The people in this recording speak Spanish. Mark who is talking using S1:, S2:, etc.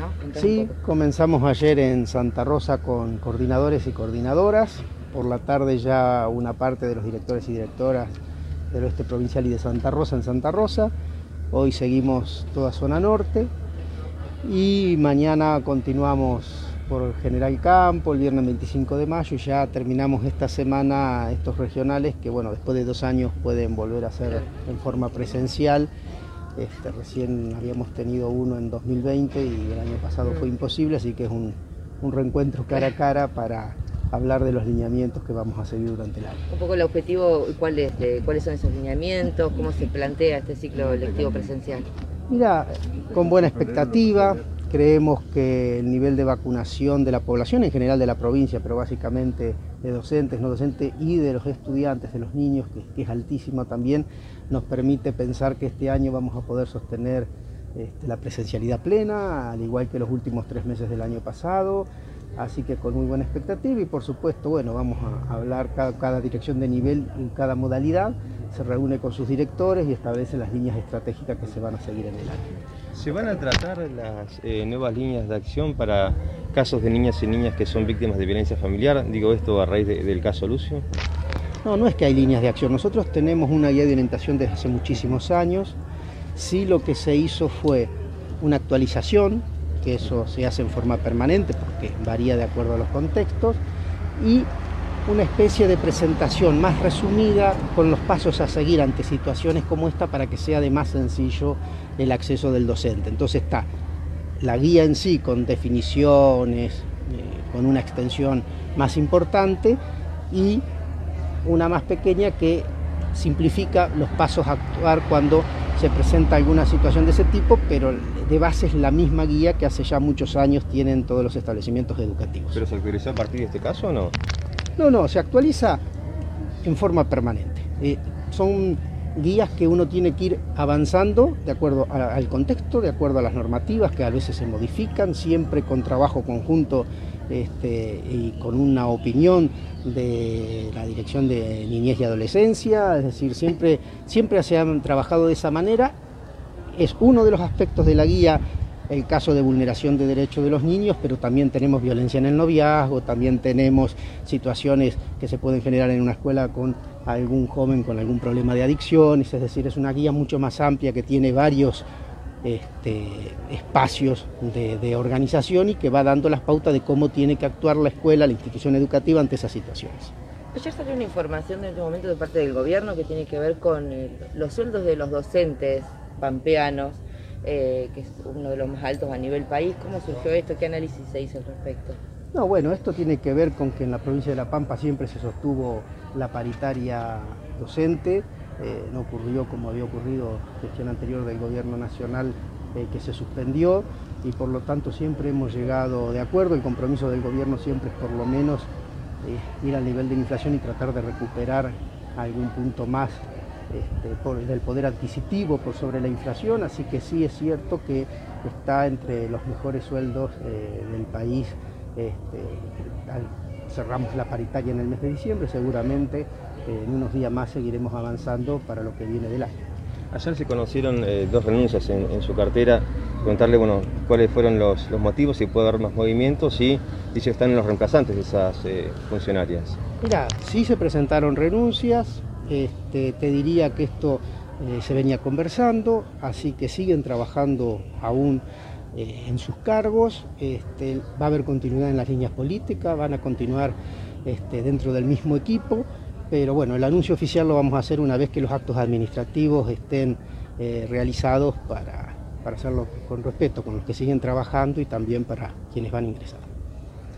S1: ¿no?
S2: Sí, comenzamos ayer en Santa Rosa con coordinadores y coordinadoras. Por la tarde ya una parte de los directores y directoras del oeste provincial y de Santa Rosa en Santa Rosa. Hoy seguimos toda zona norte y mañana continuamos por General Campo, el viernes 25 de mayo, y ya terminamos esta semana estos regionales que, bueno, después de dos años pueden volver a ser en forma presencial. Este, recién habíamos tenido uno en 2020 y el año pasado fue imposible, así que es un, un reencuentro cara a cara para hablar de los lineamientos que vamos a seguir durante el año.
S1: Un poco el objetivo, ¿cuál es, ¿cuáles son esos lineamientos? ¿Cómo se plantea este ciclo lectivo presencial?
S2: Mira, con buena expectativa, Creemos que el nivel de vacunación de la población en general de la provincia, pero básicamente de docentes, no docentes y de los estudiantes, de los niños, que, es altísimo también, nos permite pensar que este año vamos a poder sostener este, la presencialidad plena, al igual que los últimos tres meses del año pasado. Así que con muy buena expectativa y por supuesto, bueno, vamos a hablar cada, cada dirección de nivel en cada modalidad, se reúne con sus directores y establece las líneas estratégicas que se van a seguir en el año.
S3: ¿Se van a tratar las eh, nuevas líneas de acción para casos de niñas y niñas que son víctimas de violencia familiar? Digo esto a raíz del caso Lucio.
S2: No, no es que hay líneas de acción. Nosotros tenemos una guía de orientación desde hace muchísimos años. Sí lo que se hizo fue una actualización, que eso se hace en forma permanente porque varía de acuerdo a los contextos, y una especie de presentación más resumida con los pasos a seguir ante situaciones como esta para que sea de más sencillo el acceso del docente. Entonces está la guía en sí con definiciones, eh, con una extensión más importante y una más pequeña que simplifica los pasos a actuar cuando se presenta alguna situación de ese tipo, pero de base es la misma guía que hace ya muchos años tienen todos los establecimientos educativos.
S3: ¿Pero se actualizó a partir de este caso o no?
S2: No, no, se actualiza en forma permanente. Eh, son guías que uno tiene que ir avanzando de acuerdo al contexto, de acuerdo a las normativas que a veces se modifican, siempre con trabajo conjunto este, y con una opinión de la Dirección de Niñez y Adolescencia, es decir, siempre, siempre se han trabajado de esa manera. Es uno de los aspectos de la guía el caso de vulneración de derechos de los niños, pero también tenemos violencia en el noviazgo, también tenemos situaciones que se pueden generar en una escuela con algún joven con algún problema de adicciones, es decir, es una guía mucho más amplia que tiene varios este, espacios de, organización y que va dando las pautas de cómo tiene que actuar la escuela, la institución educativa ante esas situaciones.
S1: Ayer salió una información en este momento de parte del gobierno que tiene que ver con los sueldos de los docentes pampeanos eh, que es uno de los más altos a nivel país. ¿Cómo surgió esto? ¿Qué análisis se hizo al respecto?
S2: No, bueno, esto tiene que ver con que en la provincia de La Pampa siempre se sostuvo la paritaria docente. Eh, no ocurrió como había ocurrido gestión anterior del gobierno nacional eh, que se suspendió y por lo tanto siempre hemos llegado de acuerdo. El compromiso del gobierno siempre es por lo menos ir al nivel de inflación y tratar de recuperar algún punto más este, por, del poder adquisitivo por sobre la inflación, así que sí es cierto que está entre los mejores sueldos eh, del país. Este, cerramos la paritaria en el mes de diciembre, seguramente eh, en unos días más seguiremos avanzando para lo que viene del año.
S3: Ayer se conocieron eh, dos renuncias en, su cartera, contarle bueno, cuáles fueron los, motivos, si puede haber más movimientos y, y si están en los reemplazantes de esas funcionarias.
S2: Mira, sí se presentaron renuncias, este, te diría que esto eh, se venía conversando, así que siguen trabajando aún eh, en sus cargos, este, va a haber continuidad en las líneas políticas, van a continuar este, dentro del mismo equipo, pero bueno, el anuncio oficial lo vamos a hacer una vez que los actos administrativos estén eh, realizados para, para hacerlo con respeto, con los que siguen trabajando y también para quienes van a ingresar.